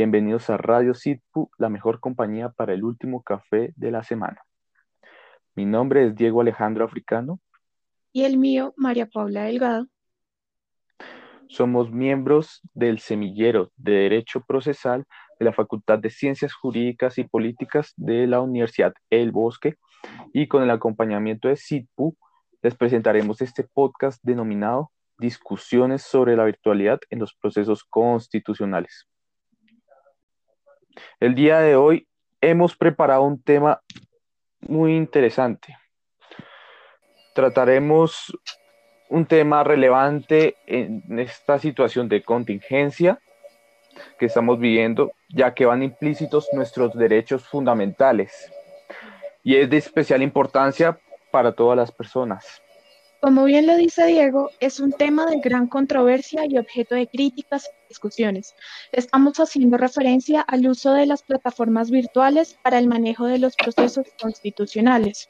Bienvenidos a Radio Sitpu, la mejor compañía para el último café de la semana. Mi nombre es Diego Alejandro Africano. Y el mío, María Paula Delgado. Somos miembros del Semillero de Derecho Procesal de la Facultad de Ciencias Jurídicas y Políticas de la Universidad El Bosque y con el acompañamiento de SITPU les presentaremos este podcast denominado Discusiones sobre la virtualidad en los procesos constitucionales. El día de hoy hemos preparado un tema muy interesante. Trataremos un tema relevante en esta situación de contingencia que estamos viviendo, ya que van implícitos nuestros derechos fundamentales y es de especial importancia para todas las personas. Como bien lo dice Diego, es un tema de gran controversia y objeto de críticas discusiones. Estamos haciendo referencia al uso de las plataformas virtuales para el manejo de los procesos constitucionales.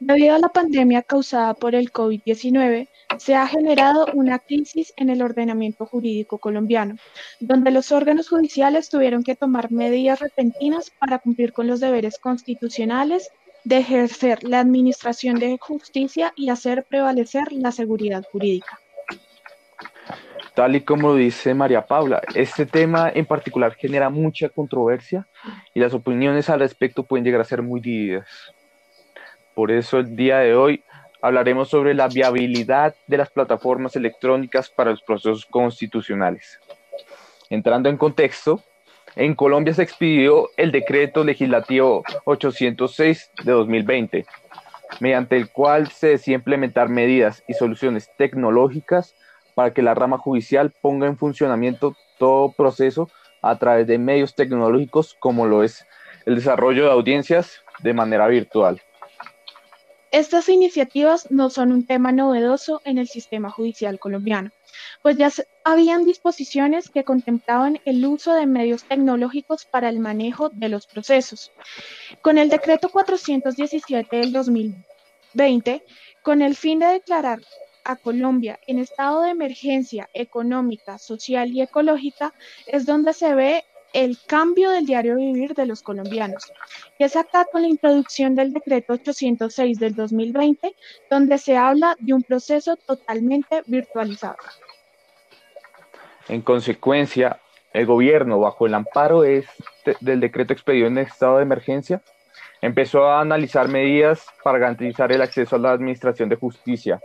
Debido a la pandemia causada por el COVID-19, se ha generado una crisis en el ordenamiento jurídico colombiano, donde los órganos judiciales tuvieron que tomar medidas repentinas para cumplir con los deberes constitucionales de ejercer la administración de justicia y hacer prevalecer la seguridad jurídica. Tal y como dice María Paula, este tema en particular genera mucha controversia y las opiniones al respecto pueden llegar a ser muy divididas. Por eso el día de hoy hablaremos sobre la viabilidad de las plataformas electrónicas para los procesos constitucionales. Entrando en contexto, en Colombia se expidió el decreto legislativo 806 de 2020, mediante el cual se decide implementar medidas y soluciones tecnológicas para que la rama judicial ponga en funcionamiento todo proceso a través de medios tecnológicos como lo es el desarrollo de audiencias de manera virtual. Estas iniciativas no son un tema novedoso en el sistema judicial colombiano pues ya habían disposiciones que contemplaban el uso de medios tecnológicos para el manejo de los procesos. Con el decreto 417 del 2020, con el fin de declarar a Colombia en estado de emergencia económica, social y ecológica, es donde se ve el cambio del diario vivir de los colombianos. Y es acá con la introducción del decreto 806 del 2020, donde se habla de un proceso totalmente virtualizado. En consecuencia, el gobierno, bajo el amparo este, del decreto expedido en estado de emergencia, empezó a analizar medidas para garantizar el acceso a la administración de justicia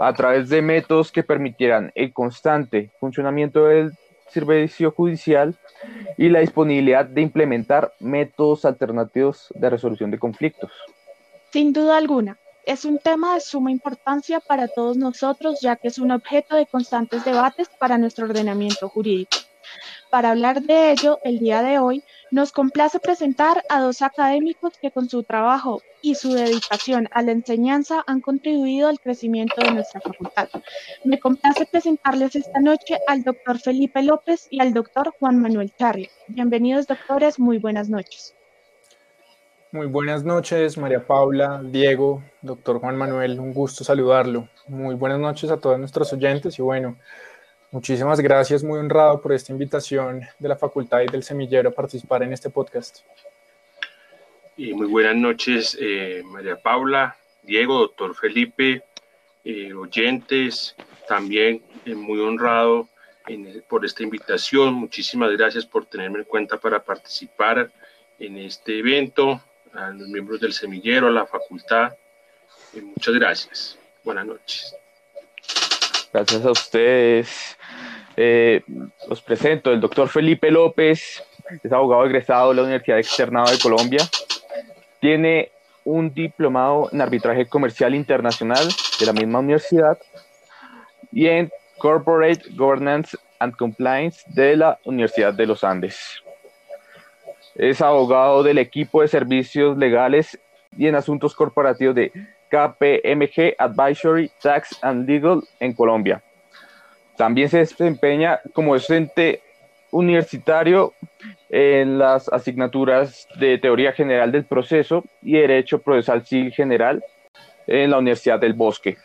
a través de métodos que permitieran el constante funcionamiento del servicio judicial y la disponibilidad de implementar métodos alternativos de resolución de conflictos. Sin duda alguna, es un tema de suma importancia para todos nosotros, ya que es un objeto de constantes debates para nuestro ordenamiento jurídico. Para hablar de ello, el día de hoy nos complace presentar a dos académicos que con su trabajo y su dedicación a la enseñanza han contribuido al crecimiento de nuestra facultad. Me complace presentarles esta noche al doctor Felipe López y al doctor Juan Manuel Charri. Bienvenidos, doctores, muy buenas noches. Muy buenas noches, María Paula, Diego, doctor Juan Manuel, un gusto saludarlo. Muy buenas noches a todos nuestros oyentes y bueno, muchísimas gracias, muy honrado por esta invitación de la Facultad y del Semillero a participar en este podcast. Y muy buenas noches, eh, María Paula, Diego, doctor Felipe, eh, oyentes, también eh, muy honrado por esta invitación. Muchísimas gracias por tenerme en cuenta para participar en este evento a los miembros del semillero, a la facultad. muchas gracias. Buenas noches. Gracias a ustedes. Eh, los presento, el doctor Felipe López, es abogado egresado de la Universidad Externada de Colombia. Tiene un diplomado en arbitraje comercial internacional de la misma universidad y en Corporate Governance and Compliance de la Universidad de los Andes. Es abogado del equipo de servicios legales y en asuntos corporativos de KPMG Advisory Tax and Legal en Colombia. También se desempeña como docente universitario en las asignaturas de Teoría General del Proceso y Derecho Procesal Civil General en la Universidad del Bosque.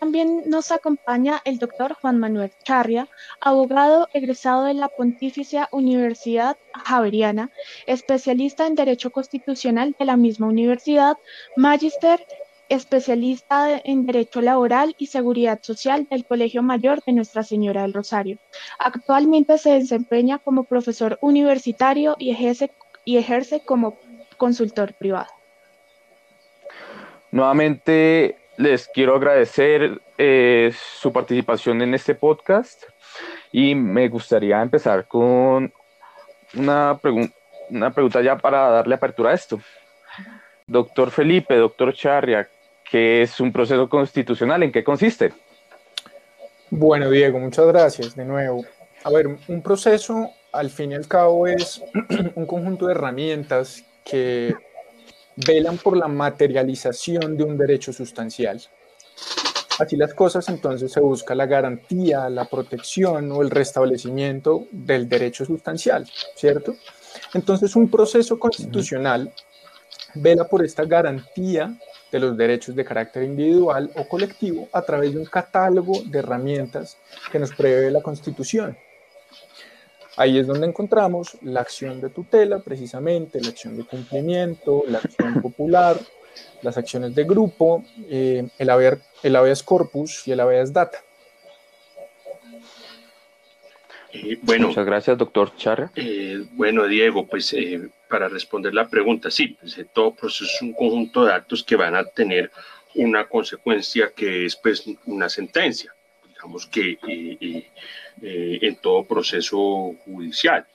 también nos acompaña el doctor Juan Manuel Charria, abogado egresado de la Pontificia Universidad Javeriana, especialista en Derecho Constitucional de la misma universidad, magíster especialista en Derecho Laboral y Seguridad Social del Colegio Mayor de Nuestra Señora del Rosario. Actualmente se desempeña como profesor universitario y ejerce, y ejerce como consultor privado. Nuevamente les quiero agradecer eh, su participación en este podcast y me gustaría empezar con una, una pregunta ya para darle apertura a esto. Doctor Felipe, doctor Charria, ¿Qué es un proceso constitucional? ¿En qué consiste? Bueno, Diego, muchas gracias de nuevo. A ver, un proceso al fin y al cabo es un conjunto de herramientas que velan por la materialización de un derecho sustancial. Así las cosas, entonces se busca la garantía, la protección o el restablecimiento del derecho sustancial, ¿cierto? Entonces un proceso constitucional vela por esta garantía de los derechos de carácter individual o colectivo a través de un catálogo de herramientas que nos prevé la Constitución. Ahí es donde encontramos la acción de tutela, precisamente, la acción de cumplimiento, la acción popular, las acciones de grupo, eh, el, haber, el habeas corpus y el habeas data. Eh, bueno, Muchas gracias, doctor Charra. Eh, bueno, Diego, pues para responder la pregunta, sí, pues, todo proceso es un conjunto de actos que van a tener una consecuencia que es pues, una sentencia, digamos que en todo proceso judicial.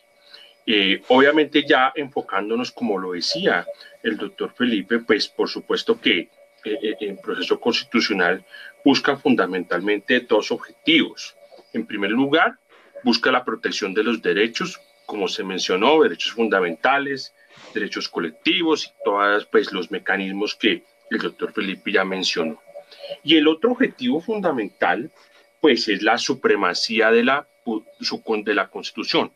obviamente ya enfocándonos, como lo decía el doctor Felipe, pues por supuesto que el proceso constitucional busca fundamentalmente dos objetivos. En primer lugar, busca la protección de los derechos, como se mencionó, derechos fundamentales, derechos colectivos y todos pues, los mecanismos que el doctor Felipe ya mencionó. Y el otro objetivo fundamental, pues, es la supremacía de la, de la Constitución.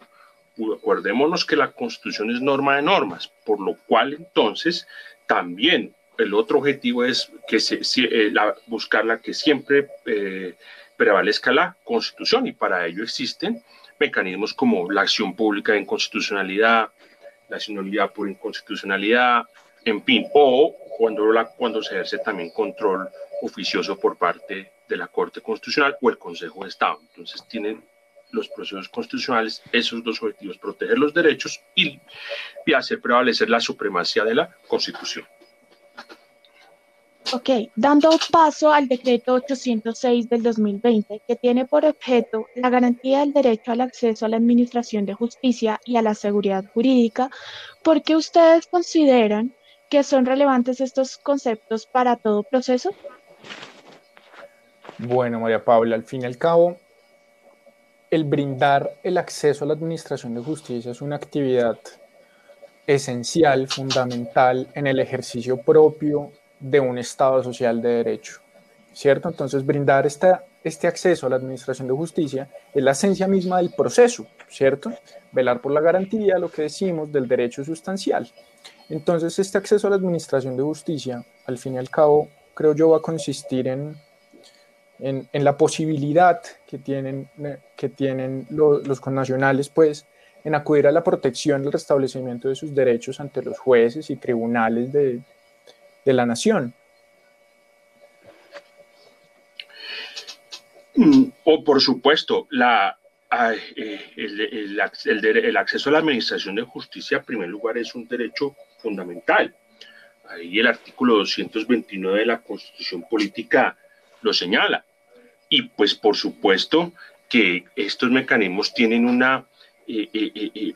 Acordémonos que la Constitución es norma de normas, por lo cual entonces también el otro objetivo es que se, eh, la, buscar la que siempre eh, prevalezca la Constitución y para ello existen mecanismos como la acción pública de inconstitucionalidad, la sinodalidad por inconstitucionalidad, en fin, o cuando, la, cuando se ejerce también control oficioso por parte de la Corte Constitucional o el Consejo de Estado. Entonces tienen los procesos constitucionales esos dos objetivos, proteger los derechos y, y hacer prevalecer la supremacía de la Constitución. Ok, dando paso al decreto 806 del 2020, que tiene por objeto la garantía del derecho al acceso a la administración de justicia y a la seguridad jurídica, ¿por qué ustedes consideran que son relevantes estos conceptos para todo proceso? Bueno, María Paula, al fin y al cabo, el brindar el acceso a la administración de justicia es una actividad esencial, fundamental en el ejercicio propio de un Estado social de derecho, ¿cierto? Entonces, brindar esta, este acceso a la administración de justicia es la esencia misma del proceso, ¿cierto? Velar por la garantía, lo que decimos, del derecho sustancial. Entonces, este acceso a la administración de justicia, al fin y al cabo, creo yo, va a consistir en, en, la posibilidad que tienen, que tienen los connacionales, pues, en acudir a la protección y el restablecimiento de sus derechos ante los jueces y tribunales de, de la nación. Mm, o por supuesto, eh, el, acceso a la administración de justicia, en primer lugar, es un derecho fundamental. Ahí el artículo 229 de la Constitución Política lo señala. Y pues por supuesto que estos mecanismos tienen una eh, eh,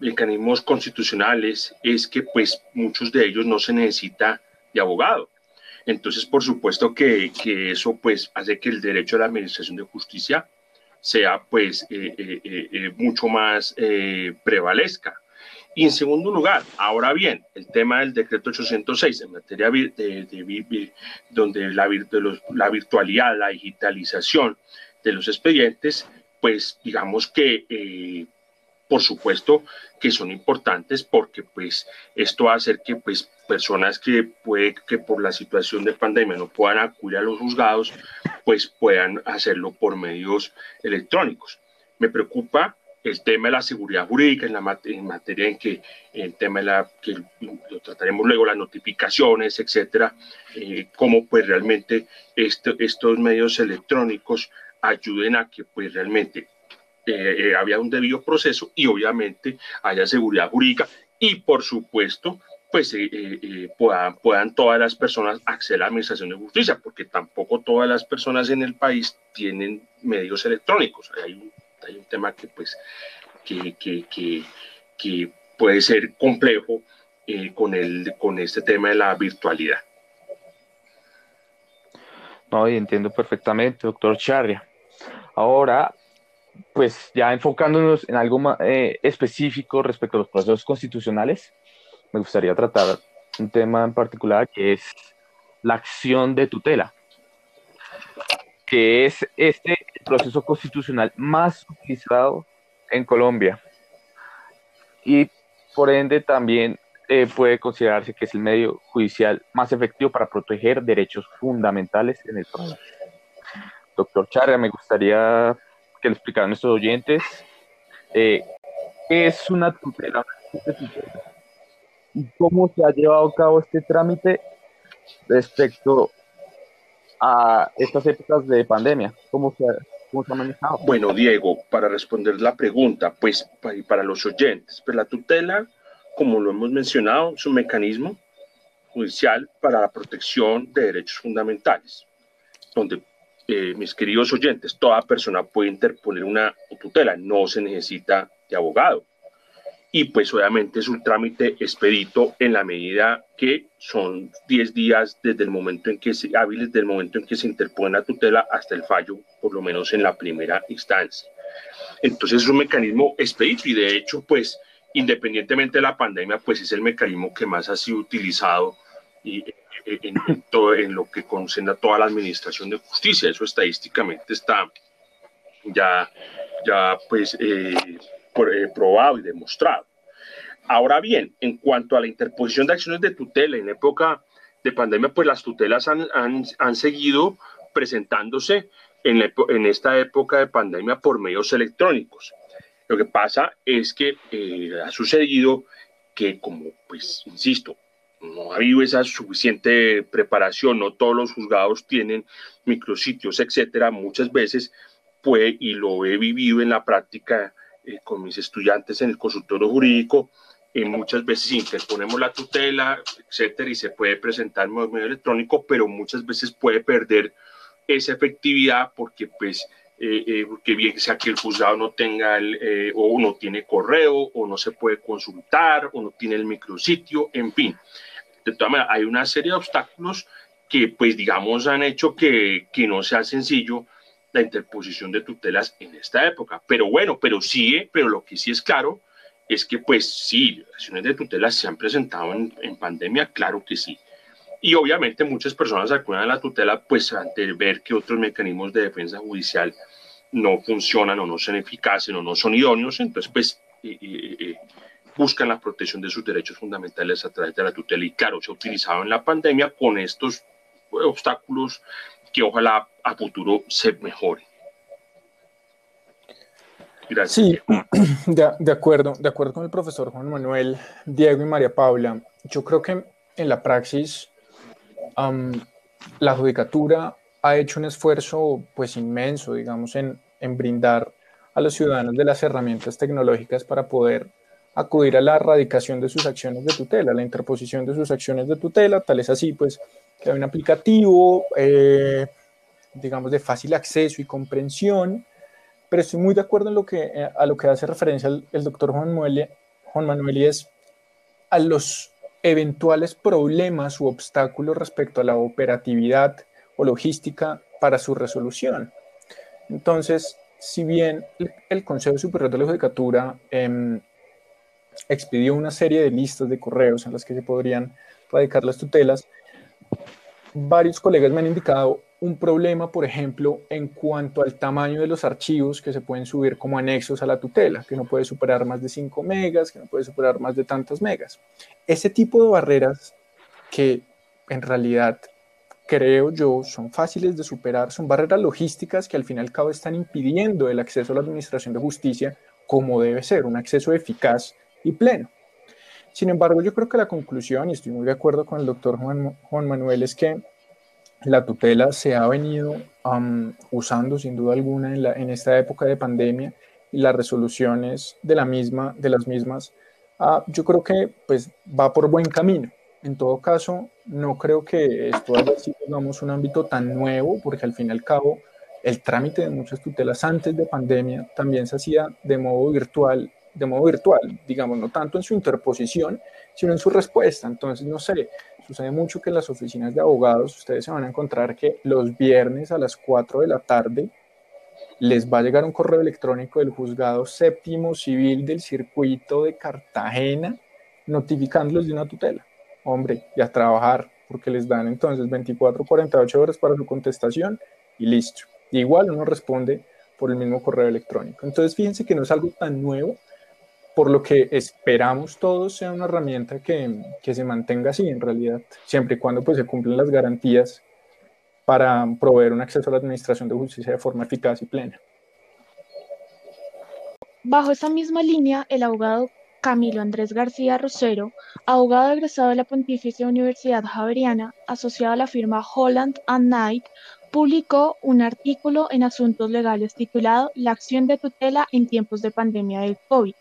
mecanismos constitucionales es que pues muchos de ellos no se necesita de abogado. Entonces, por supuesto que, que eso pues hace que el derecho a la administración de justicia sea pues eh, eh, eh, mucho más prevalezca. Y en segundo lugar, ahora bien, el tema del decreto 806 en materia de, de, donde la, de la virtualidad, la digitalización de los expedientes, pues digamos que por supuesto que son importantes porque pues esto va a hacer que pues personas que puede que por la situación de pandemia no puedan acudir a los juzgados pues puedan hacerlo por medios electrónicos. Me preocupa el tema de la seguridad jurídica en, la materia en que el tema de la que lo trataremos luego las notificaciones etcétera eh, cómo pues realmente este, estos medios electrónicos ayuden a que pues realmente eh, eh, había un debido proceso y obviamente haya seguridad jurídica y por supuesto pues puedan, puedan todas las personas acceder a la administración de justicia porque tampoco todas las personas en el país tienen medios electrónicos hay un tema que, pues, que, que, que, puede ser complejo eh, con, el, con este tema de la virtualidad. No, y entiendo perfectamente, doctor Charria. Ahora, pues ya enfocándonos en algo más, eh, específico respecto a los procesos constitucionales, me gustaría tratar un tema en particular que es la acción de tutela que es este proceso constitucional más utilizado en Colombia. Y por ende también eh, puede considerarse que es el medio judicial más efectivo para proteger derechos fundamentales en el país. Doctor Charra, me gustaría que le explicara a nuestros oyentes eh, qué es una tutela y cómo se ha llevado a cabo este trámite respecto a estas épocas de pandemia? ¿Cómo se, cómo se ha manejado? Bueno, Diego, para responder la pregunta, pues para los oyentes, pues la tutela, como lo hemos mencionado, es un mecanismo judicial para la protección de derechos fundamentales, donde eh, mis queridos oyentes, toda persona puede interponer una tutela, no se necesita de abogado y pues obviamente es un trámite expedito en la medida que son 10 días desde el momento en que se, hábiles del momento en que se interpone la tutela hasta el fallo, por lo menos en la primera instancia. Entonces es un mecanismo expedito y de hecho pues independientemente de la pandemia pues es el mecanismo que más ha sido utilizado y, en, todo, en lo que concierne a toda la administración de justicia. Eso estadísticamente está ya, ya pues eh, eh, probado y demostrado. Ahora bien, en cuanto a la interposición de acciones de tutela en época de pandemia, pues las tutelas han, han, seguido presentándose en, en, esta época de pandemia por medios electrónicos. Lo que pasa es que eh, ha sucedido que, como, pues, insisto, no ha habido esa suficiente preparación, no todos los juzgados tienen micrositios, etcétera, muchas veces, puede, y lo he vivido en la práctica, eh, con mis estudiantes en el consultorio jurídico, y muchas veces interponemos la tutela, etcétera, y se puede presentar en medio electrónico, pero muchas veces puede perder esa efectividad porque, pues, eh, eh, porque bien sea que el juzgado no tenga el, o no tiene correo, o no se puede consultar, o no tiene el micrositio, en fin. De todas maneras, hay una serie de obstáculos que, pues, digamos, han hecho que, que no sea sencillo la interposición de tutelas en esta época. Pero bueno, pero sí, pero lo que sí es claro es que pues sí, acciones de tutelas se han presentado en, en pandemia, claro que sí. Y obviamente muchas personas acuden a la tutela pues ante ver que otros mecanismos de defensa judicial no funcionan o no son eficaces o no son idóneos, entonces pues buscan la protección de sus derechos fundamentales a través de la tutela. Y claro, se ha utilizado en la pandemia con estos obstáculos que ojalá a futuro se mejore. Gracias. Sí, de, acuerdo, de acuerdo con el profesor Juan Manuel, Diego y María Paula. Yo creo que en la praxis la judicatura ha hecho un esfuerzo pues inmenso, digamos, en, en brindar a los ciudadanos de las herramientas tecnológicas para poder acudir a la erradicación de sus acciones de tutela, la interposición de sus acciones de tutela, tal es así, pues, que hay un aplicativo, eh, digamos, de fácil acceso y comprensión, pero estoy muy de acuerdo en lo que, eh, a lo que hace referencia el, doctor Juan Manuel, Juan Manuel y es a los eventuales problemas u obstáculos respecto a la operatividad o logística para su resolución. Entonces, si bien el Consejo Superior de la Judicatura eh, expidió una serie de listas de correos en las que se podrían radicar las tutelas, varios colegas me han indicado un problema, por ejemplo, en cuanto al tamaño de los archivos que se pueden subir como anexos a la tutela, que no puede superar más de 5 megas, que no puede superar más de tantos megas. Ese tipo de barreras que en realidad creo yo son fáciles de superar, son barreras logísticas que al fin y al cabo están impidiendo el acceso a la administración de justicia como debe ser, un acceso eficaz y pleno. Sin embargo, yo creo que la conclusión, y estoy muy de acuerdo con el doctor Juan, Manuel, es que la tutela se ha venido usando sin duda alguna en, en, esta época de pandemia y las resoluciones de, la misma, de las mismas, ah, yo creo que pues, va por buen camino. En todo caso, no creo que esto haya sido digamos, un ámbito tan nuevo, porque al fin y al cabo el trámite de muchas tutelas antes de pandemia también se hacía de modo virtual, de modo virtual, digamos, no tanto en su interposición, sino en su respuesta. Entonces, no sé, sucede mucho que en las oficinas de abogados ustedes se van a encontrar que los viernes a las 4 de la tarde les va a llegar un correo electrónico del juzgado séptimo civil del circuito de Cartagena notificándolos de una tutela. Hombre, y a trabajar, porque les dan entonces 24 48 horas para su contestación y listo. igual uno responde por el mismo correo electrónico. Entonces, fíjense que no es algo tan nuevo, por lo que esperamos todos sea una herramienta que, que, se mantenga así en realidad, siempre y cuando pues, se cumplen las garantías para proveer un acceso a la administración de justicia de forma eficaz y plena. Bajo esa misma línea, el abogado Camilo Andrés García Rosero, abogado egresado de la Pontificia Universidad Javeriana, asociado a la firma Holland and Knight, publicó un artículo en Asuntos Legales titulado La acción de tutela en tiempos de pandemia del COVID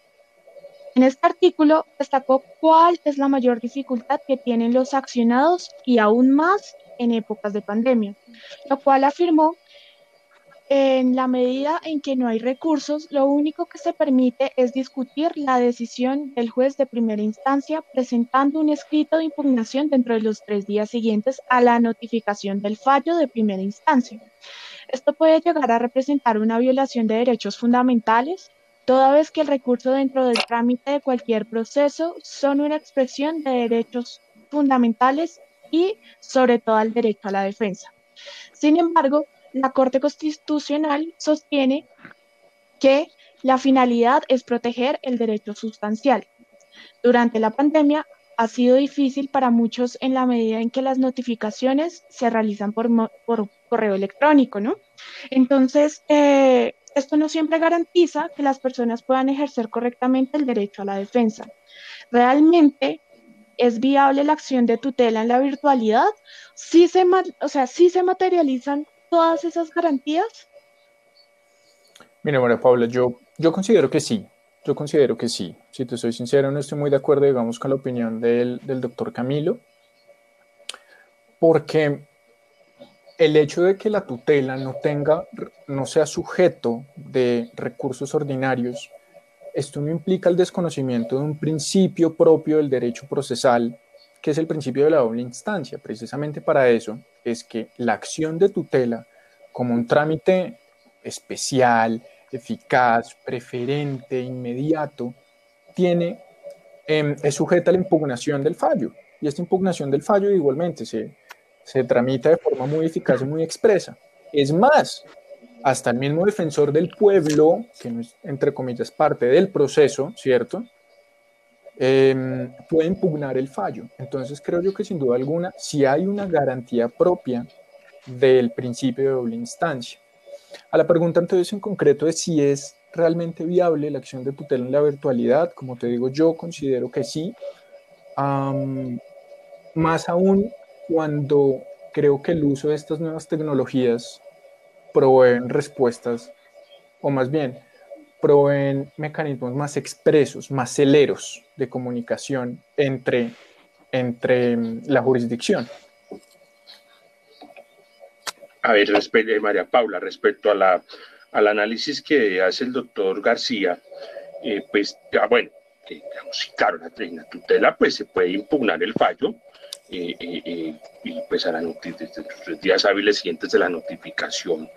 en este artículo destacó cuál es la mayor dificultad que tienen los accionados y aún más en épocas de pandemia, lo cual afirmó en la medida en que no hay recursos, lo único que se permite es discutir la decisión del juez de primera instancia presentando un escrito de impugnación dentro de los tres días siguientes a la notificación del fallo de primera instancia. Esto puede llegar a representar una violación de derechos fundamentales toda vez que el recurso dentro del trámite de cualquier proceso son una expresión de derechos fundamentales y sobre todo el derecho a la defensa. Sin embargo, la Corte Constitucional sostiene que la finalidad es proteger el derecho sustancial. Durante la pandemia ha sido difícil para muchos en la medida en que las notificaciones se realizan por, correo electrónico, ¿no? Entonces, eh, esto no siempre garantiza que las personas puedan ejercer correctamente el derecho a la defensa. ¿Realmente es viable la acción de tutela en la virtualidad? ¿Sí se, o sea, ¿sí se materializan todas esas garantías? Mira, María Paula, yo, yo considero que sí. Yo considero que sí. Si te soy sincero, no estoy muy de acuerdo, digamos, con la opinión del, del doctor Camilo, porque el hecho de que la tutela no tenga, no sea sujeto de recursos ordinarios, esto no implica el desconocimiento de un principio propio del derecho procesal, que es el principio de la doble instancia. Precisamente para eso es que la acción de tutela, como un trámite especial, eficaz, preferente, inmediato, tiene, em, es sujeta a la impugnación del fallo. Y esta impugnación del fallo igualmente se, se tramita de forma muy eficaz y muy expresa. Es más, hasta el mismo defensor del pueblo, que no es, entre comillas, parte del proceso, ¿cierto? Em, puede impugnar el fallo. Entonces creo yo que sin duda alguna, si hay una garantía propia del principio de doble instancia. A la pregunta entonces en concreto de si es realmente viable la acción de tutela en la virtualidad, como te digo, yo considero que sí. más aún cuando creo que el uso de estas nuevas tecnologías proveen respuestas, o más bien, proveen mecanismos más expresos, más celeros de comunicación entre, entre mm, la jurisdicción. A ver, respecto, eh, María Paula, respecto a la, al análisis que hace el doctor García, eh, pues, ya, bueno, digamos, claro, la, la tutela, pues se puede impugnar el fallo, y pues a la los días hábiles siguientes de la notificación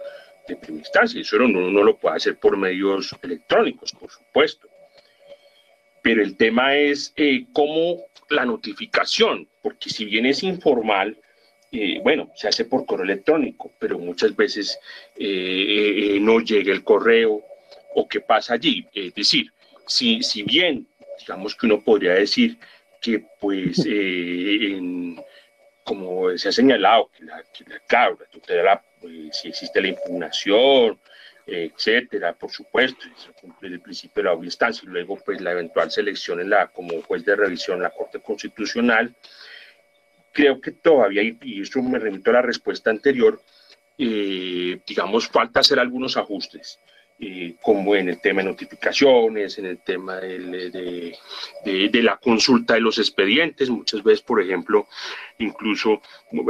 de primera instancia. Eso uno no lo puede hacer por medios electrónicos, por supuesto. Pero el tema es eh, cómo la notificación, porque si bien es informal, eh, bueno, se hace por correo electrónico, pero muchas veces eh, no llega el correo o qué pasa allí. Es decir, si, si bien, digamos que uno podría decir que pues, como se ha señalado, que la, que la, tutela, pues, si existe la impugnación, etcétera, por supuesto, cumplir el principio de la obvia instancia y luego pues la eventual selección en la, como juez de revisión en la Corte Constitucional, creo que todavía, y eso me remito a la respuesta anterior, eh, digamos, falta hacer algunos ajustes. Eh, como en el tema de notificaciones, en el tema de, de, la consulta de los expedientes. Muchas veces, por ejemplo, incluso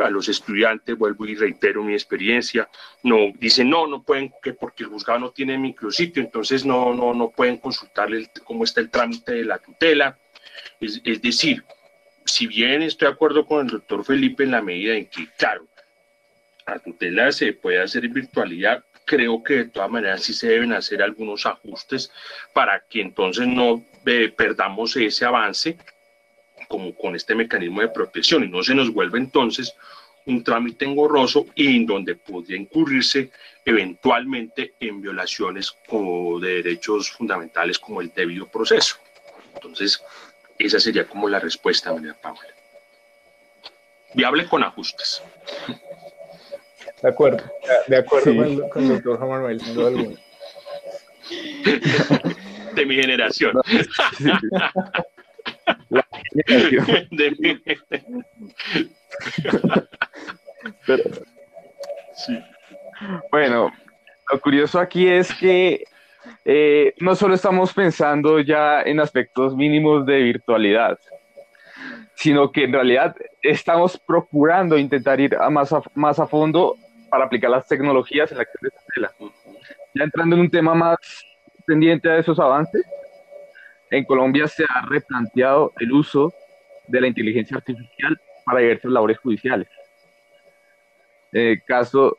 a los estudiantes, vuelvo y reitero mi experiencia, no dicen no, no pueden, que porque el juzgado no tiene micrositio, entonces no, no, no pueden consultarle cómo está el trámite de la tutela. Es, es decir, si bien estoy de acuerdo con el doctor Felipe en la medida en que, claro, la tutela se puede hacer en virtualidad, creo que de todas maneras sí se deben hacer algunos ajustes para que entonces no eh, perdamos ese avance como con este mecanismo de protección y no se nos vuelva entonces un trámite engorroso y en donde podría incurrirse eventualmente en violaciones como de derechos fundamentales como el debido proceso. Entonces, esa sería como la respuesta, María Paula. Viable con ajustes. De acuerdo, de acuerdo con, el doctor Juan Manuel, sin duda alguna. De mi generación. La generación. De mi... sí. Bueno, lo curioso aquí es que eh, no solo estamos pensando ya en aspectos mínimos de virtualidad, sino que en realidad estamos procurando intentar ir a más, a, más a fondo para aplicar las tecnologías en la acción de tutela. Ya entrando en un tema más pendiente a esos avances, en Colombia se ha replanteado el uso de la inteligencia artificial para diversas labores judiciales. En el caso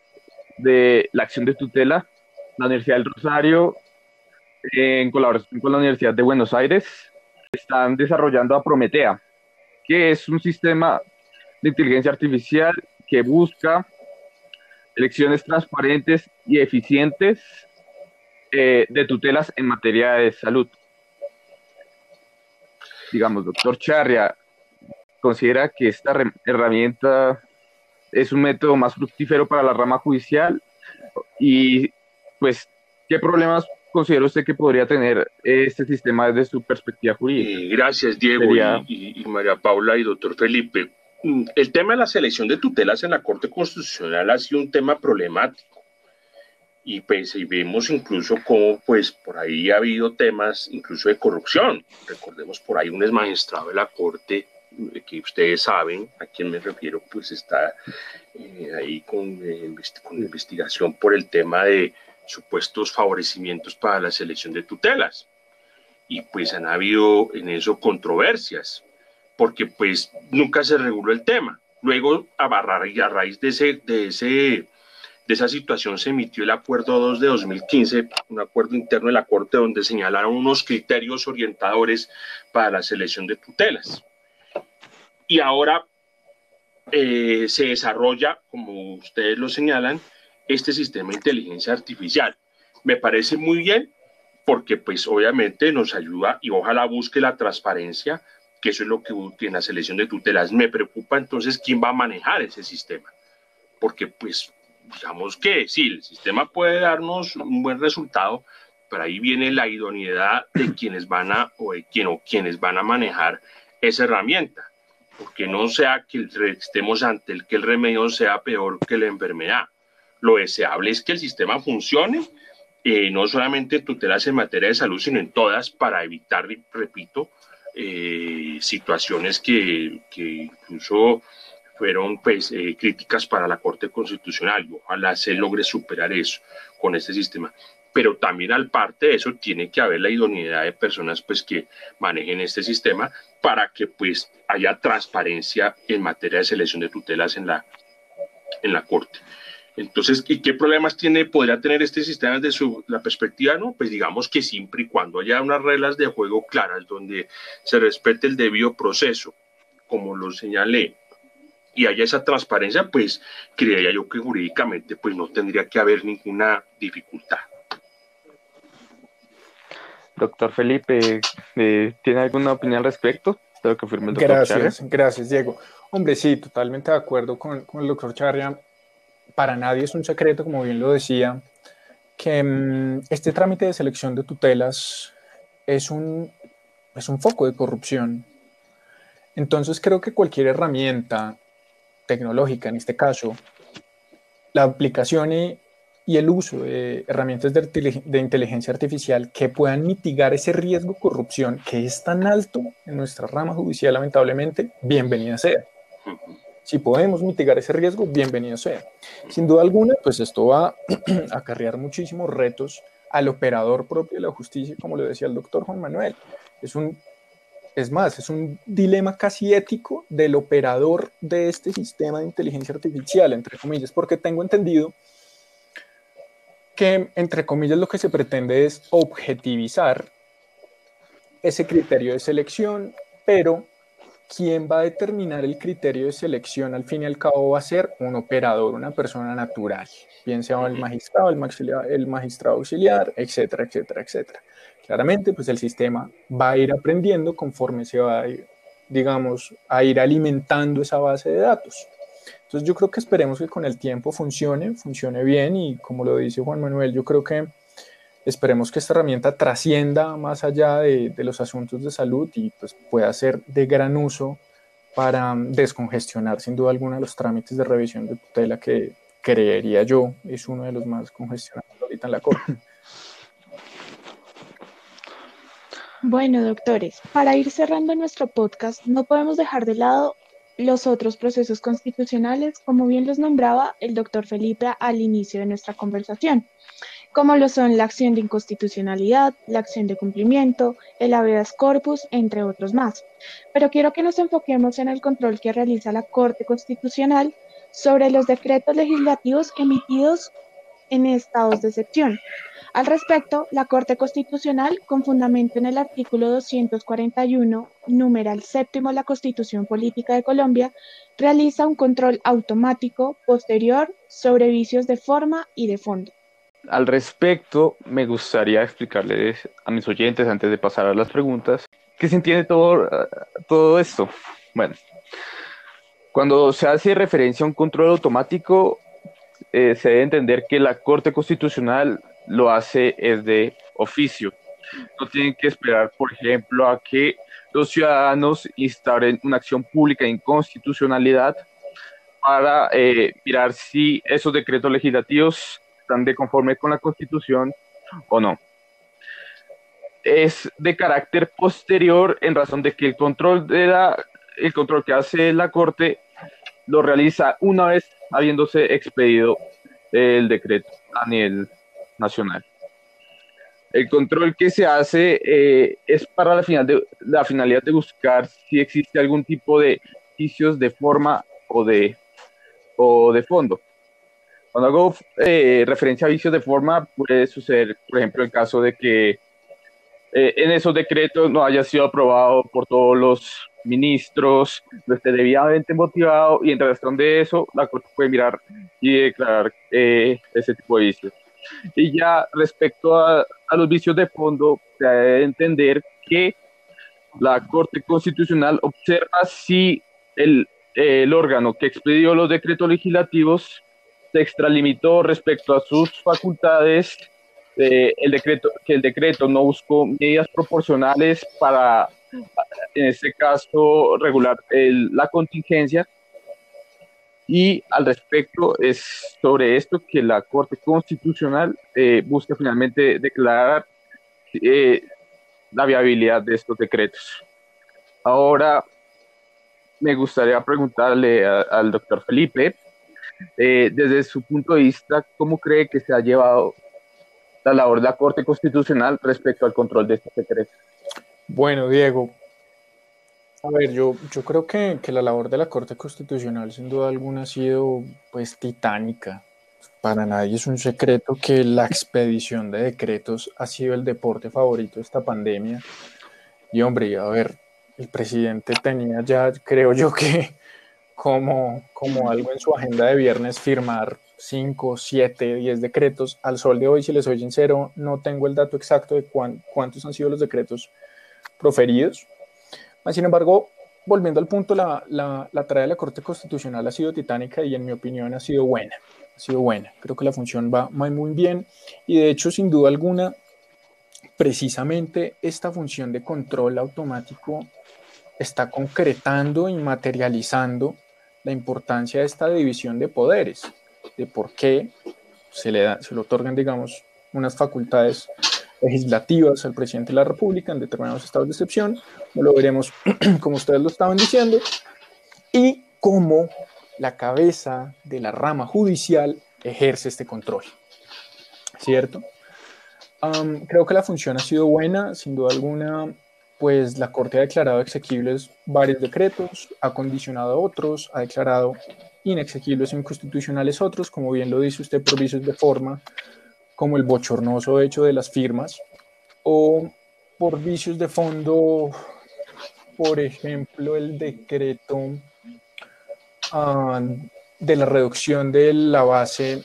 de la acción de tutela, la Universidad del Rosario, en colaboración con la Universidad de Buenos Aires, están desarrollando a Prometea, que es un sistema de inteligencia artificial que busca elecciones transparentes y eficientes eh, de tutelas en materia de salud. Digamos, doctor Charria, ¿considera que esta herramienta es un método más fructífero para la rama judicial? Y, pues, ¿qué problemas considera usted que podría tener este sistema desde su perspectiva jurídica? Eh, gracias, Diego y, y María Paula y doctor Felipe. Mm, el tema de la selección de tutelas en la Corte Constitucional ha sido un tema problemático. Y pues vemos incluso cómo pues por ahí ha habido temas incluso de corrupción. Recordemos por ahí un ex magistrado de la Corte eh, que ustedes saben a quién me refiero, pues está eh, ahí con, eh, con investigación por el tema de supuestos favorecimientos para la selección de tutelas. Y pues han habido en eso controversias porque pues nunca se reguló el tema. Luego, a, a raíz de, ese, de, ese, de esa situación se emitió el acuerdo 2 de 2015, un acuerdo interno de la Corte donde señalaron unos criterios orientadores para la selección de tutelas. Y ahora eh, se desarrolla, como ustedes lo señalan, este sistema de inteligencia artificial. Me parece muy bien porque pues obviamente nos ayuda y ojalá busque la transparencia que eso es lo que en la selección de tutelas me preocupa entonces quién va a manejar ese sistema, porque pues digamos que sí, el sistema puede darnos un buen resultado, pero ahí viene la idoneidad de quienes van a o de quien o quienes van a manejar esa herramienta, porque no sea que estemos ante el que el remedio sea peor que la enfermedad. Lo deseable es que el sistema funcione, eh, no solamente en tutelas en materia de salud, sino en todas para evitar, repito, eh, situaciones que, incluso fueron pues, eh, críticas para la Corte Constitucional. Ojalá se logre superar eso con este sistema. Pero también al parte de eso tiene que haber la idoneidad de personas pues, que manejen este sistema para que pues, haya transparencia en materia de selección de tutelas en la, en la Corte. Entonces, ¿y qué problemas tiene, podría tener este sistema desde su, la perspectiva? No, pues digamos que siempre y cuando haya unas reglas de juego claras donde se respete el debido proceso, como lo señalé, y haya esa transparencia, pues creería yo que jurídicamente pues no tendría que haber ninguna dificultad. Doctor Felipe, eh, ¿tiene alguna opinión al respecto de lo que afirma el doctor Gracias, gracias, Diego. Hombre, sí, totalmente de acuerdo con, con, el doctor Charria. Para nadie es un secreto, como bien lo decía, que um, este trámite de selección de tutelas es un, es un foco de corrupción. Entonces creo que cualquier herramienta tecnológica, en este caso, la aplicación y, y el uso de herramientas de, de, inteligencia artificial que puedan mitigar ese riesgo de corrupción que es tan alto en nuestra rama judicial, lamentablemente, bienvenida sea. Si podemos mitigar ese riesgo, bienvenido sea. Sin duda alguna, pues esto va a acarrear muchísimos retos al operador propio de la justicia, como lo decía el doctor Juan Manuel. Es un es más, es un dilema casi ético del operador de este sistema de inteligencia artificial, entre comillas, porque tengo entendido que, entre comillas, lo que se pretende es objetivizar ese criterio de selección, pero ¿quién va a determinar el criterio de selección al fin y al cabo va a ser un operador, una persona natural, bien sea el magistrado, el, el magistrado auxiliar, etcétera, etcétera, etcétera. Claramente, pues el sistema va a ir aprendiendo conforme se va, a ir, digamos, a ir alimentando esa base de datos. Entonces yo creo que esperemos que con el tiempo funcione, funcione bien y como lo dice Juan Manuel, yo creo que esperemos que esta herramienta trascienda más allá de, de los asuntos de salud y pues pueda ser de gran uso para descongestionar sin duda alguna los trámites de revisión de tutela que creería yo es uno de los más congestionados ahorita en la Corte. Bueno, doctores, para ir cerrando nuestro podcast, no podemos dejar de lado los otros procesos constitucionales, como bien los nombraba el doctor Felipe al inicio de nuestra conversación, como lo son la acción de inconstitucionalidad, la acción de cumplimiento, el habeas corpus, entre otros más. Pero quiero que nos enfoquemos en el control que realiza la Corte Constitucional sobre los decretos legislativos emitidos en estados de excepción, al respecto, la Corte Constitucional, con fundamento en el artículo 241, numeral séptimo de la Constitución Política de Colombia, realiza un control automático posterior sobre vicios de forma y de fondo. Al respecto, me gustaría explicarles a mis oyentes, antes de pasar a las preguntas, qué se entiende todo, todo esto. Bueno, cuando se hace referencia a un control automático, eh, se debe entender que la Corte Constitucional lo hace es de oficio. No tienen que esperar, por ejemplo, a que los ciudadanos instauren una acción pública de inconstitucionalidad para eh, mirar si esos decretos legislativos están de conforme con la Constitución o no. Es de carácter posterior en razón de que el control, de la, el control que hace la Corte lo realiza una vez habiéndose expedido el decreto a nivel nacional. El control que se hace eh, es para la, final de, la finalidad de buscar si existe algún tipo de vicios de forma o de, o de fondo. Cuando hago eh, referencia a vicios de forma, puede suceder, por ejemplo, el caso de que eh, en esos decretos no haya sido aprobado por todos los ministros, no esté debidamente motivado y en razón de eso la Corte puede mirar y declarar ese tipo de vicios. Y ya respecto a, los vicios de fondo, se debe entender que la Corte Constitucional observa si el, el órgano que expedió los decretos legislativos se extralimitó respecto a sus facultades, eh, el decreto, que el decreto no buscó medidas proporcionales para, en este caso, regular la contingencia y al respecto es sobre esto que la Corte Constitucional eh, busca finalmente declarar eh, la viabilidad de estos decretos. Ahora me gustaría preguntarle al doctor Felipe, eh, desde su punto de vista, ¿cómo cree que se ha llevado la labor de la Corte Constitucional respecto al control de estos decretos? Bueno, Diego, a ver, yo, yo creo que, que, la labor de la Corte Constitucional sin duda alguna ha sido pues titánica. Para nadie es un secreto que la expedición de decretos ha sido el deporte favorito de esta pandemia. Y hombre, a ver, el presidente tenía ya, creo yo que como, como algo en su agenda de viernes firmar 5, 7, 10 decretos. Al sol de hoy, si les soy sincero, no tengo el dato exacto de cuántos han sido los decretos proferidos. Sin embargo, volviendo al punto, la, la, la, tarea de la Corte Constitucional ha sido titánica y en mi opinión ha sido buena. Ha sido buena. Creo que la función va muy bien y de hecho, sin duda alguna, precisamente esta función de control automático está concretando y materializando la importancia de esta división de poderes, de por qué se le, da, se le otorgan, digamos, unas facultades legislativas al presidente de la República en determinados estados de excepción, lo veremos como ustedes lo estaban diciendo, y cómo la cabeza de la rama judicial ejerce este control. ¿Cierto? creo que la función ha sido buena, sin duda alguna, pues la Corte ha declarado exequibles varios decretos, ha condicionado otros, ha declarado inexequibles e inconstitucionales otros, como bien lo dice usted, por vicios de forma, como el bochornoso hecho de las firmas, o por vicios de fondo, por ejemplo, el decreto ah, de la reducción de la base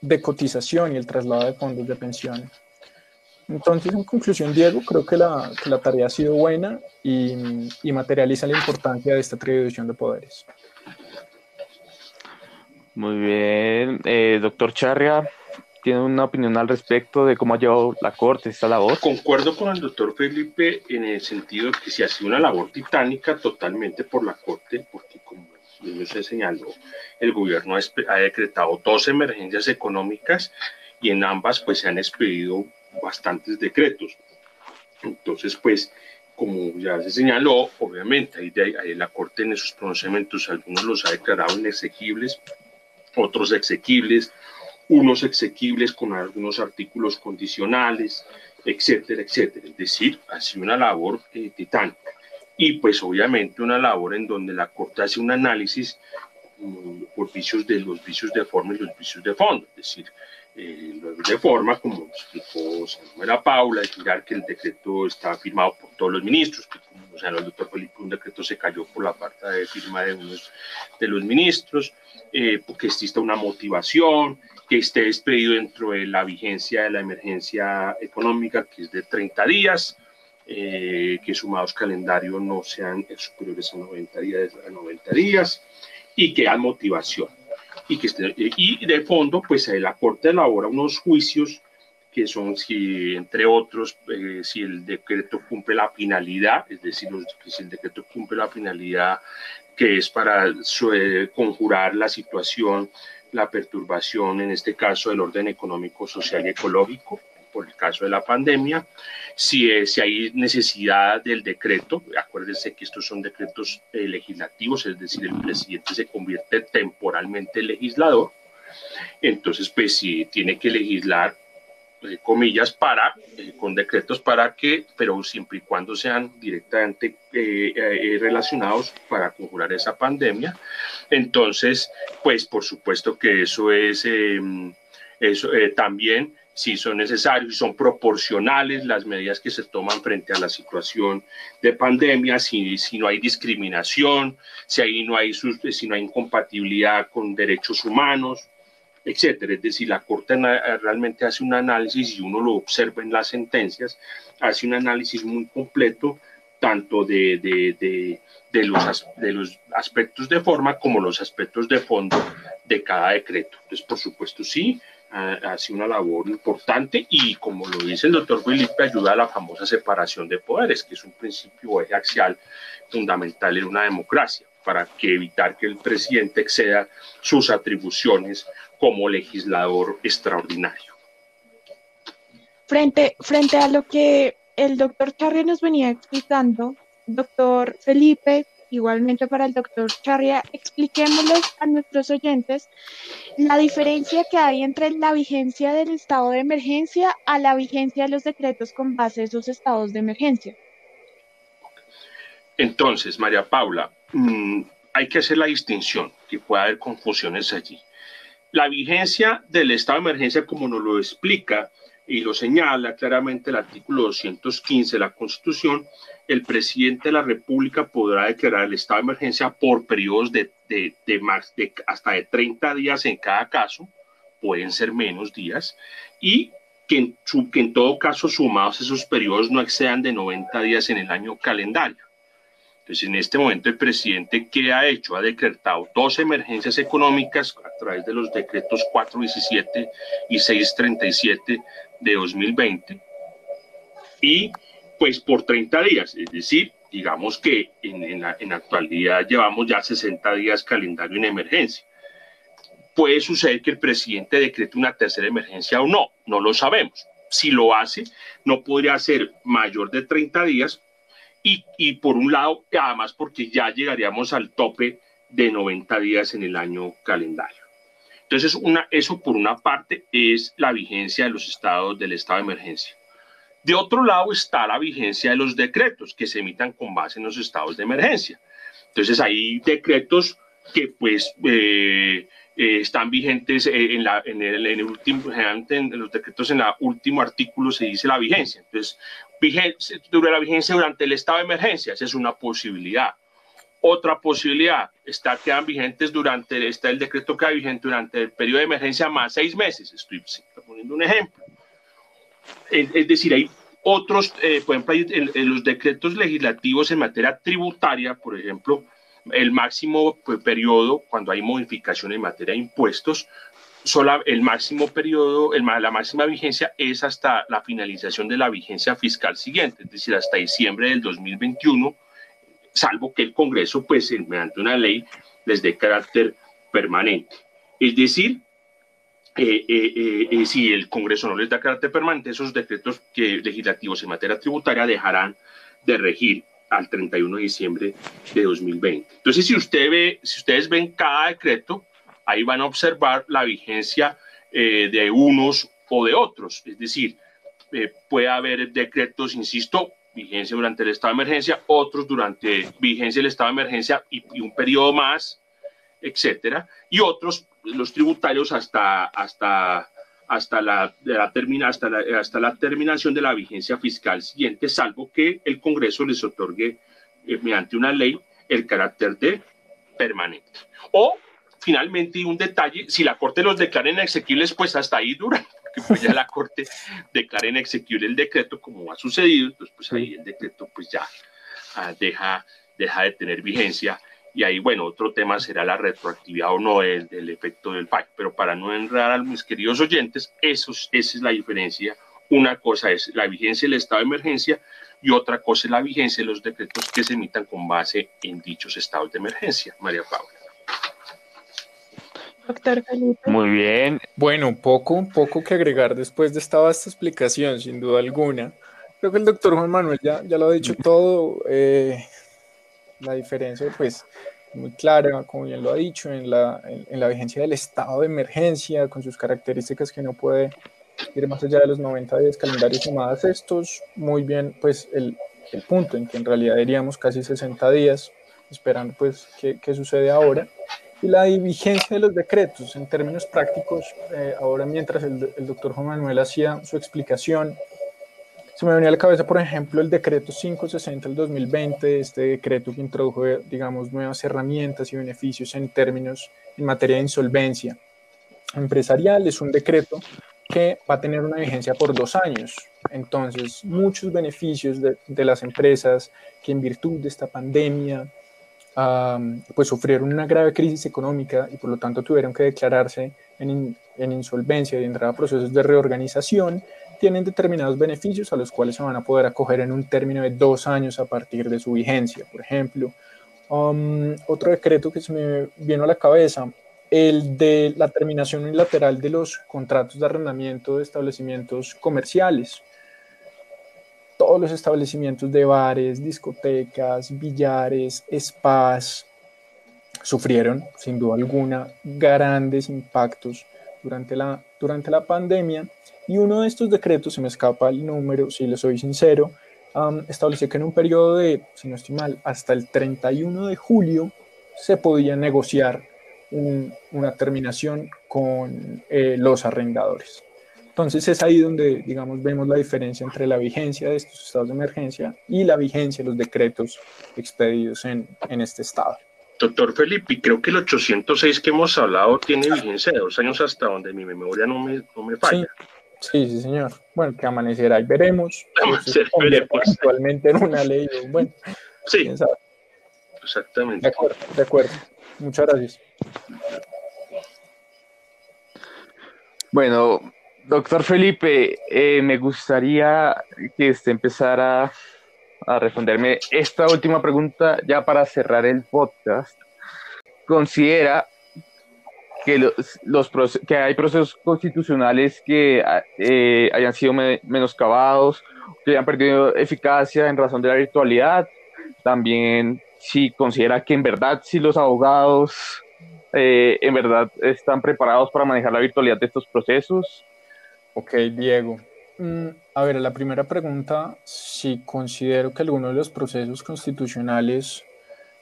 de cotización y el traslado de fondos de pensión. Entonces, en conclusión, Diego, creo que la, tarea ha sido buena y, materializa la importancia de esta atribución de poderes. Muy bien. Eh, doctor Charria, ¿tiene una opinión al respecto de cómo ha llevado la Corte esta labor? Concuerdo con el doctor Felipe en el sentido de que se ha sido una labor titánica totalmente por la Corte, porque como se señaló, el gobierno ha decretado dos emergencias económicas y en ambas pues se han expedido bastantes decretos. Entonces, pues, como ya se señaló, obviamente, ahí, la Corte en esos pronunciamientos, algunos los ha declarado inexequibles, otros exequibles, unos exequibles con algunos artículos condicionales, etcétera, etcétera. Es decir, ha sido una labor eh, titánica. Y pues obviamente una labor en donde la Corte hace un análisis mm, por vicios de los vicios de forma y los vicios de fondo. Es decir, eh, de forma, como explicó Samuela Paula, mirar que el decreto está firmado por todos los ministros, que como sea, el doctor Felipe, un decreto se cayó por la parte de firma de unos de los ministros, eh, que exista una motivación, que esté despedido dentro de la vigencia de la emergencia económica, que es de 30 días, eh, que sumados calendario no sean superiores a 90 días, a 90 días y que haya motivación y, que y de fondo, pues la Corte elabora unos juicios que son, si, entre otros, eh, si el decreto cumple la finalidad, es decir, si el decreto cumple la finalidad que es para conjurar la situación, la perturbación, en este caso, del orden económico, social y ecológico, por el caso de la pandemia, si, si hay necesidad del decreto, acuérdense que estos son decretos eh, legislativos, es decir, el presidente se convierte temporalmente en legislador, entonces pues si tiene que legislar eh, comillas para eh, con decretos para que pero siempre y cuando sean directamente relacionados para conjurar esa pandemia. Entonces pues por supuesto que eso es em, eso también si son necesarios, si son proporcionales las medidas que se toman frente a la situación de pandemia, si, si no hay discriminación, si, ahí no hay, si no hay incompatibilidad con derechos humanos, etcétera. Es decir, la Corte realmente hace un análisis y uno lo observa en las sentencias, hace un análisis muy completo tanto de, de, de, de los, de los aspectos de forma como los aspectos de fondo de cada decreto. Entonces, por supuesto, sí, hace una labor importante y como lo dice el doctor Felipe, ayuda a la famosa separación de poderes, que es un principio eje axial fundamental en una democracia, para que evitar que el presidente exceda sus atribuciones como legislador extraordinario. Frente, frente a lo que el doctor Charri nos venía explicando, doctor Felipe, igualmente para el doctor Charria, expliquémosles a nuestros oyentes la diferencia que hay entre la vigencia del estado de emergencia a la vigencia de los decretos con base a esos estados de emergencia. Entonces, María Paula, mm, hay que hacer la distinción, que puede haber confusiones allí. La vigencia del estado de emergencia, como nos lo explica y lo señala claramente el artículo 215 de la Constitución, el presidente de la República podrá declarar el estado de emergencia por periodos de, de, de, hasta de 30 días en cada caso, pueden ser menos días, y que en, que en todo caso sumados esos periodos no excedan de 90 días en el año calendario. Entonces, en este momento, el presidente, ¿qué ha hecho? Ha decretado dos emergencias económicas a través de los decretos 417 y 637 de 2020. Y pues por 30 días, es decir, digamos que en, en, la, actualidad llevamos ya 60 días calendario en emergencia. Puede suceder que el presidente decrete una tercera emergencia o no, no lo sabemos. Si lo hace, no podría ser mayor de 30 días y, y, por un lado, además porque ya llegaríamos al tope de 90 días en el año calendario. Entonces, una, eso por una parte es la vigencia de los estados del estado de emergencia. De otro lado está la vigencia de los decretos que se emitan con base en los estados de emergencia. Entonces, hay decretos que pues eh, eh, están vigentes eh, en, la, en, el, en el último, en los decretos en el último artículo se dice la vigencia. Entonces, vigencia, la vigencia durante el estado de emergencia, esa es una posibilidad. Otra posibilidad, está, quedan vigentes durante, está el decreto que queda vigente durante el periodo de emergencia más seis meses, estoy poniendo un ejemplo. Es, es decir, hay otros, eh, por ejemplo, en, en los decretos legislativos en materia tributaria, por ejemplo, el máximo pues, periodo cuando hay modificación en materia de impuestos, sola, el máximo periodo, el, la máxima vigencia es hasta la finalización de la vigencia fiscal siguiente, es decir, hasta diciembre del 2021, salvo que el Congreso, pues, mediante una ley, les dé carácter permanente. Es decir, eh, eh, eh, si el Congreso no les da carácter permanente, esos decretos que, legislativos en materia tributaria dejarán de regir al 31 de diciembre de 2020. Entonces, si, usted ve, si ustedes ven cada decreto, ahí van a observar la vigencia de unos o de otros. Es decir, puede haber decretos, insisto, vigencia durante el estado de emergencia, otros durante vigencia del estado de emergencia y, y un periodo más, etcétera, y otros, los tributarios hasta, hasta hasta la, la, termina, hasta, la, hasta la terminación de la vigencia fiscal siguiente, salvo que el Congreso les otorgue eh, mediante una ley el carácter de permanente. O, finalmente, un detalle, si la Corte los declara inexequibles, pues hasta ahí dura, porque pues ya la Corte declara inexequible el decreto, como ha sucedido, entonces pues ahí el decreto pues ya ah, deja, deja de tener vigencia y ahí, bueno, otro tema será la retroactividad o no del, del efecto del PAC. Pero para no enredar a mis queridos oyentes, eso, esa es la diferencia. Una cosa es la vigencia del estado de emergencia y otra cosa es la vigencia de los decretos que se emitan con base en dichos estados de emergencia. María Paula. Doctor Felipe. Muy bien. Bueno, poco, poco que agregar después de esta vasta explicación, sin duda alguna. Creo que el doctor Juan Manuel ya, ya lo ha dicho todo. Eh, la diferencia, pues, muy clara, como bien lo ha dicho, en la, en, en, la vigencia del estado de emergencia, con sus características que no puede ir más allá de los 90 días calendarios sumadas estos, muy bien, pues, el, el punto en que en realidad diríamos casi 60 días, esperando, pues, qué, qué sucede ahora. La vigencia de los decretos, en términos prácticos, eh, ahora mientras el, el doctor Juan Manuel hacía su explicación, se me venía a la cabeza, por ejemplo, el decreto 560 del 2020, este decreto que introdujo, digamos, nuevas herramientas y beneficios en términos en materia de insolvencia empresarial. Es un decreto que va a tener una vigencia por dos años. Entonces, muchos beneficios de, de las empresas que en virtud de esta pandemia, pues sufrieron una grave crisis económica y por lo tanto tuvieron que declararse en, en insolvencia y entrar a procesos de reorganización, tienen determinados beneficios a los cuales se van a poder acoger en un término de dos años a partir de su vigencia. Por ejemplo, um, otro decreto que se me vino a la cabeza, el de la terminación unilateral de los contratos de arrendamiento de establecimientos comerciales. Todos los establecimientos de bares, discotecas, billares, spas, sufrieron sin duda alguna grandes impactos durante la, durante la pandemia y uno de estos decretos, se me escapa el número, si le soy sincero, um, estableció que en un periodo de, si no estoy mal, hasta el 31 de julio se podía negociar un, una terminación con eh, los arrendadores. Entonces es ahí donde, digamos, vemos la diferencia entre la vigencia de estos estados de emergencia y la vigencia de los decretos expedidos en, en este estado. Doctor Felipe, creo que el 806 que hemos hablado tiene vigencia de dos años hasta donde mi memoria no me, no me falla. Sí, sí, señor. Bueno, que amanecerá y veremos. Amanecer, veremos. Actualmente en una ley, bueno. Sí, exactamente. De acuerdo, de acuerdo. Muchas gracias. Bueno, doctor Felipe, eh, me gustaría que usted empezara a responderme esta última pregunta ya para cerrar el podcast. ¿Considera que, los, que hay procesos constitucionales que eh, hayan sido menoscabados, que hayan perdido eficacia en razón de la virtualidad? También si considera que en verdad si los abogados eh, en verdad están preparados para manejar la virtualidad de estos procesos. Ok, Diego. Mm, a ver, la primera pregunta, si considero que alguno de los procesos constitucionales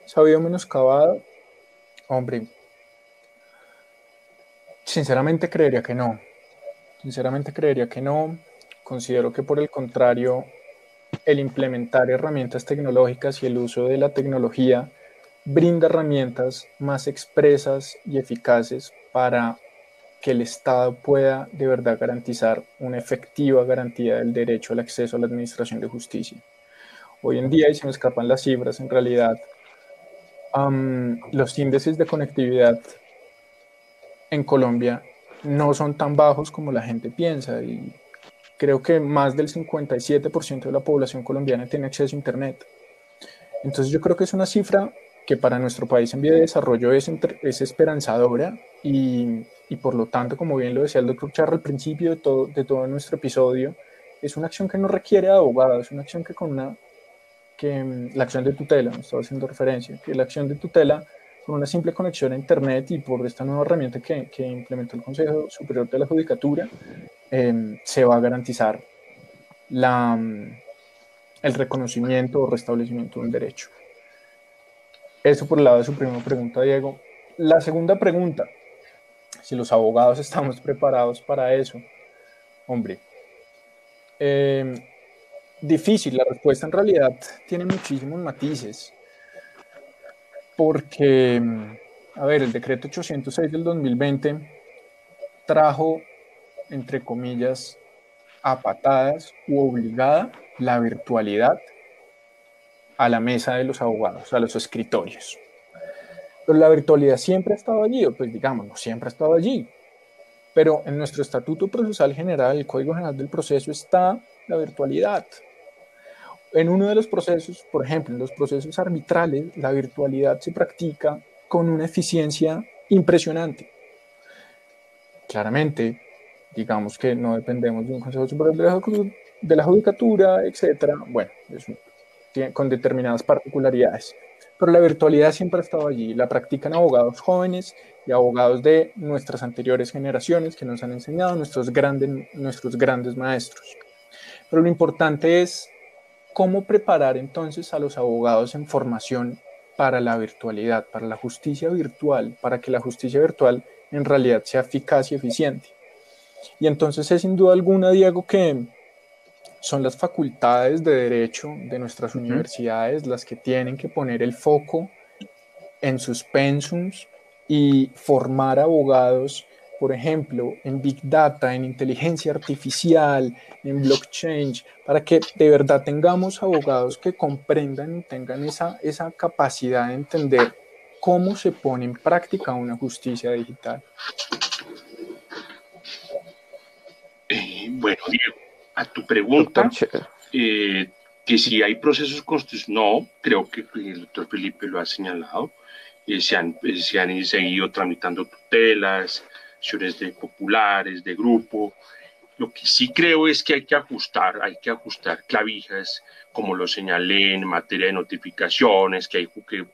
se ha habido menoscabado, hombre, sinceramente creería que no. Sinceramente creería que no. Considero que por el contrario, el implementar herramientas tecnológicas y el uso de la tecnología brinda herramientas más expresas y eficaces para que el Estado pueda de verdad garantizar una efectiva garantía del derecho al acceso a la administración de justicia. Hoy en día, y se me escapan las cifras, en realidad, los índices de conectividad en Colombia no son tan bajos como la gente piensa y creo que más del 57% de la población colombiana tiene acceso a Internet. Entonces yo creo que es una cifra que para nuestro país en vía de desarrollo es, es esperanzadora y, y, por lo tanto, como bien lo decía el doctor Charra al principio de todo, de todo nuestro episodio, es una acción que no requiere abogado, es una acción que con una, que mm, la acción de tutela, me estaba haciendo referencia, que la acción de tutela con una simple conexión a Internet y por esta nueva herramienta que, que implementó el Consejo Superior de la Judicatura, em, se va a garantizar la, mm, el reconocimiento o restablecimiento de un derecho. Eso por el lado de su primera pregunta, Diego. La segunda pregunta, si los abogados estamos preparados para eso. Hombre, em, difícil, la respuesta en realidad tiene muchísimos matices, porque, a ver, el decreto 806 del 2020 trajo, entre comillas, a patadas u obligada la virtualidad a la mesa de los abogados, a los escritorios. Pero la virtualidad siempre ha estado allí, pues digamos, no siempre ha estado allí. Pero en nuestro Estatuto Procesal General, el Código General del Proceso, está la virtualidad. En uno de los procesos, por ejemplo, en los procesos arbitrales, la virtualidad se practica con una eficiencia impresionante. Claramente, digamos que no dependemos de un Consejo de la, Judicatura, etcétera. Bueno, es con determinadas particularidades. Pero la virtualidad siempre ha estado allí. La practican abogados jóvenes y abogados de nuestras anteriores generaciones que nos han enseñado nuestros grandes, nuestros grandes maestros. Pero lo importante es cómo preparar entonces a los abogados en formación para la virtualidad, para la justicia virtual, para que la justicia virtual en realidad sea eficaz y eficiente. Y entonces es sin duda alguna, Diego, que son las facultades de derecho de nuestras universidades las que tienen que poner el foco en sus pensums y formar abogados, por ejemplo, en Big Data, en inteligencia artificial, en blockchain, para que de verdad tengamos abogados que comprendan y tengan esa, esa capacidad de entender cómo se pone en práctica una justicia digital. Eh, bueno, Diego, a tu pregunta, eh, que si hay procesos constitucionales, no, creo que el doctor Felipe lo ha señalado, eh, se, han, eh, se han seguido tramitando tutelas, acciones de populares, de grupo. Lo que sí creo es que hay que ajustar, hay que ajustar clavijas, como lo señalé en materia de notificaciones, que hay que,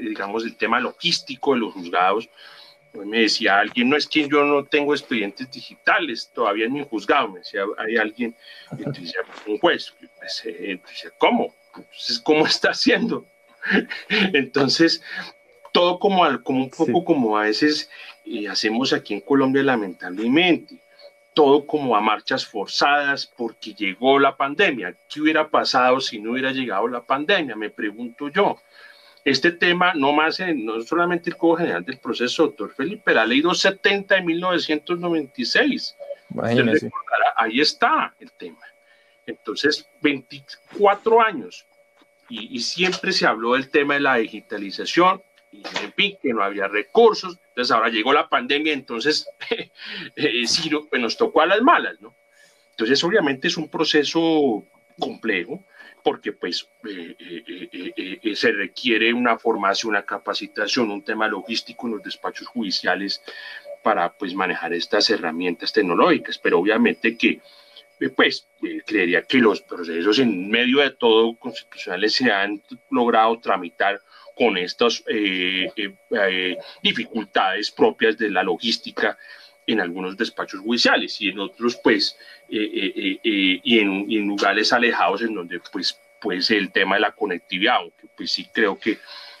digamos, el tema logístico de los juzgados, me decía alguien, no es que yo no tengo expedientes digitales todavía en mi juzgado, me decía, hay alguien, entonces un juez, pues, eh, ¿cómo? Entonces, ¿cómo está haciendo? Entonces, todo como, como un poco como a veces eh, hacemos aquí en Colombia, lamentablemente. todo como a marchas forzadas porque llegó la pandemia. ¿Qué hubiera pasado si no hubiera llegado la pandemia? Me pregunto yo. Este tema, no más en, no solamente el Código General del Proceso, doctor Felipe, la ley 270 de 1996. Ahí está el tema. Entonces, 24 años y, y siempre se habló del tema de la digitalización, y en fin, que no había recursos. Entonces ahora llegó la pandemia, entonces eh, sí, pues nos tocó a las malas, ¿no? Entonces obviamente es un proceso complejo porque pues eh, eh, se requiere una formación, una capacitación, un tema logístico en los despachos judiciales para pues manejar estas herramientas tecnológicas, pero obviamente que pues creería que los procesos en medio de todo constitucionales se han logrado tramitar con estas eh, eh, eh, dificultades propias de la logística en algunos despachos judiciales y en otros pues y en, lugares alejados en donde pues pues el tema de la conectividad aunque pues sí creo que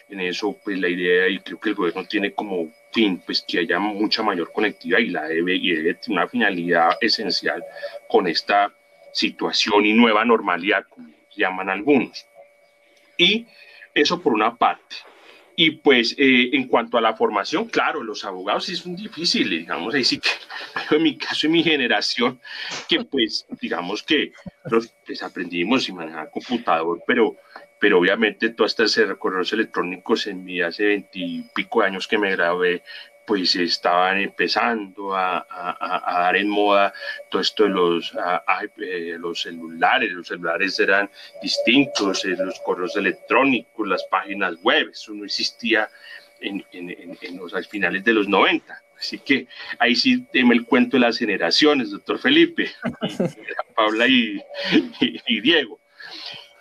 en eso pues la idea y creo que el gobierno tiene como fin pues que haya mucha mayor conectividad y la debe y debe tener una finalidad esencial con esta situación y nueva normalidad como llaman algunos y eso por una parte. Y pues eh, en cuanto a la formación, claro, los abogados sí son difíciles, digamos, ahí sí que en mi caso, en mi generación, que pues digamos que los, pues, aprendimos y manejar computador, pero, pero obviamente todos estos correos electrónicos en mi hace veintipico años que me grabé, pues estaban empezando a, dar en moda todo esto de los, eh, los celulares, los celulares eran distintos, eh, los correos electrónicos, las páginas web, eso no existía en, los finales de los 90. Así que ahí sí teme el cuento de las generaciones, doctor Felipe, Paula y Diego.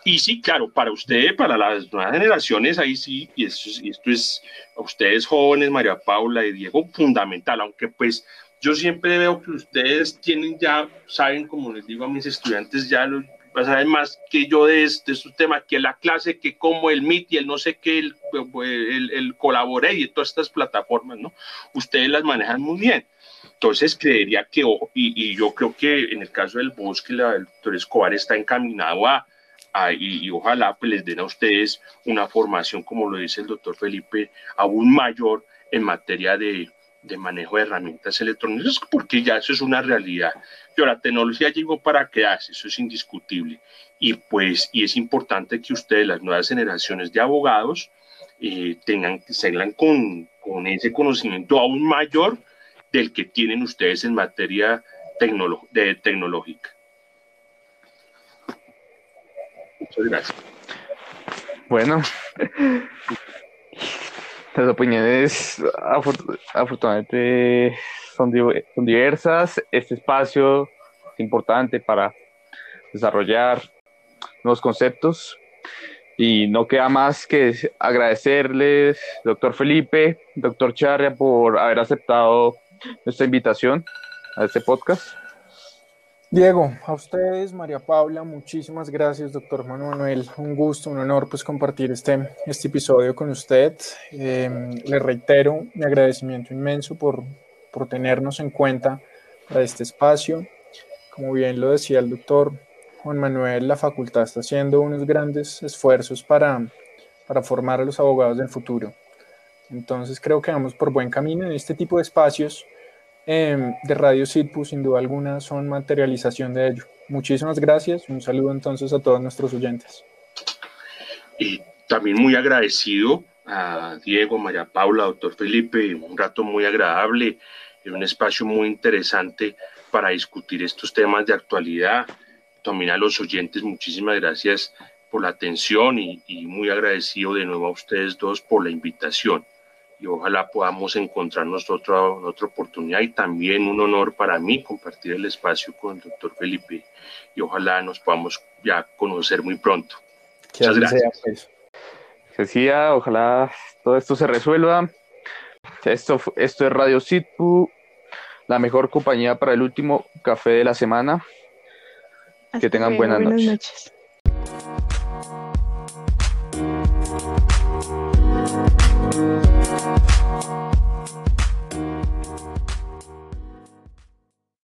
Y sí, claro, para usted, para las nuevas generaciones, ahí sí, y esto, esto es a ustedes jóvenes, María Paula y Diego, fundamental, aunque pues yo siempre veo que ustedes tienen ya, saben, como les digo a mis estudiantes, ya lo, saben más que yo de este, este tema, que la clase, que como el MIT y el no sé qué, el, el, el Colaboré y todas estas plataformas, ¿no? Ustedes las manejan muy bien. Entonces creería que, y, y yo creo que en el caso del bosque, la, el doctor Escobar está encaminado a y, ojalá pues, les den a ustedes una formación, como lo dice el doctor Felipe, aún mayor en materia de, de manejo de herramientas electrónicas, porque ya eso es una realidad. Pero la tecnología llegó para quedarse, eso es indiscutible. Y pues, y es importante que ustedes, las nuevas generaciones de abogados, eh, tengan, salgan con, con ese conocimiento aún mayor del que tienen ustedes en materia de tecnológica. Muchas gracias. Bueno, las opiniones afortunadamente son, son diversas. Este espacio es importante para desarrollar nuevos conceptos y no queda más que agradecerles, doctor Felipe, doctor Charria, por haber aceptado nuestra invitación a este podcast. Diego, a ustedes, María Paula, muchísimas gracias, doctor Manuel. Un gusto, un honor pues compartir este, este episodio con usted. Em, le reitero mi agradecimiento inmenso por, por tenernos en cuenta para este espacio. Como bien lo decía el doctor Juan Manuel, la facultad está haciendo unos grandes esfuerzos para, para formar a los abogados del futuro. Entonces creo que vamos por buen camino en este tipo de espacios Em, de Radio Sitpu, sin duda alguna, son materialización de ello. Muchísimas gracias. Un saludo entonces a todos nuestros oyentes. Y también muy agradecido a Diego, María Paula, doctor Felipe, un rato muy agradable, un espacio muy interesante para discutir estos temas de actualidad. También a los oyentes, muchísimas gracias por la atención y, y muy agradecido de nuevo a ustedes dos por la invitación y ojalá podamos encontrarnos otra, otra oportunidad y también un honor para mí compartir el espacio con el doctor Felipe y ojalá nos podamos ya conocer muy pronto. Muchas gracias. Pues. Decía, ojalá todo esto se resuelva. Esto, esto es Radio Sitpu, la mejor compañía para el último café de la semana. que tengan buenas, noches.